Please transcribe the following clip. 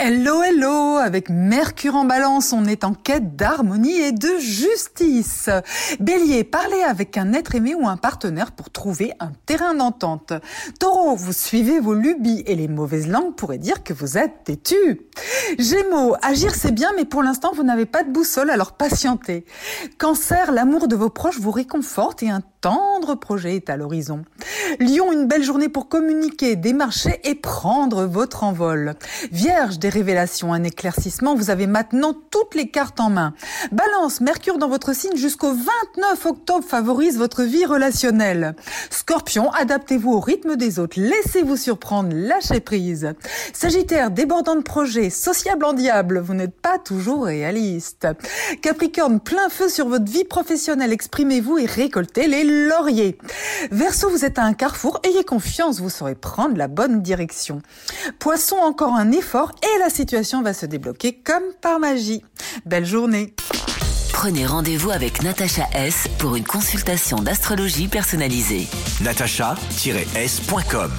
Hello, hello Avec Mercure en balance, on est en quête d'harmonie et de justice. Bélier, parlez avec un être aimé ou un partenaire pour trouver un terrain d'entente. Taureau, vous suivez vos lubies et les mauvaises langues pourraient dire que vous êtes têtu. Gémeaux, agir c'est bien mais pour l'instant vous n'avez pas de boussole alors patientez. Cancer, l'amour de vos proches vous réconforte et un tendre projet est à l'horizon. Lion, une belle journée pour communiquer, démarcher et prendre votre envol. Vierge, des révélations, un éclaircissement, vous avez maintenant toutes les cartes en main. Balance, Mercure dans votre signe jusqu'au 29 octobre favorise votre vie relationnelle. Scorpion, adaptez-vous au rythme des autres, laissez-vous surprendre, lâchez prise. Sagittaire, débordant de projets, sociable en diable, vous n'êtes pas toujours réaliste. Capricorne, plein feu sur votre vie professionnelle, exprimez-vous et récoltez les lauriers. Verseau, vous êtes un carrefour, ayez confiance, vous saurez prendre la bonne direction. Poisson, encore un effort et la situation va se débloquer comme par magie. Belle journée. Prenez rendez-vous avec Natacha S pour une consultation d'astrologie personnalisée. natacha-s.com